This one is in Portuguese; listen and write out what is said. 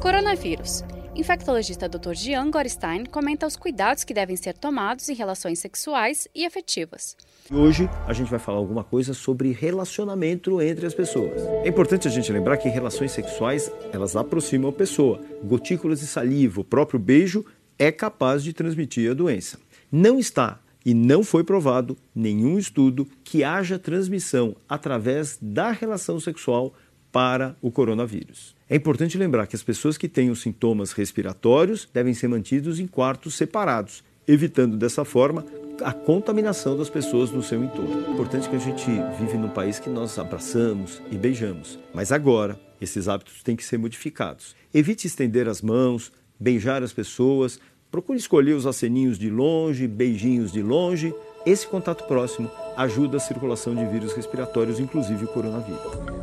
Coronavírus. Infectologista Dr. Jean Gorstein comenta os cuidados que devem ser tomados em relações sexuais e afetivas. Hoje a gente vai falar alguma coisa sobre relacionamento entre as pessoas. É importante a gente lembrar que relações sexuais, elas aproximam a pessoa. Gotículas de saliva, o próprio beijo é capaz de transmitir a doença. Não está e não foi provado nenhum estudo que haja transmissão através da relação sexual para o coronavírus. É importante lembrar que as pessoas que os sintomas respiratórios devem ser mantidos em quartos separados, evitando dessa forma a contaminação das pessoas no seu entorno. É importante que a gente vive num país que nós abraçamos e beijamos, mas agora esses hábitos têm que ser modificados. Evite estender as mãos, beijar as pessoas, procure escolher os aceninhos de longe, beijinhos de longe. Esse contato próximo ajuda a circulação de vírus respiratórios, inclusive o coronavírus.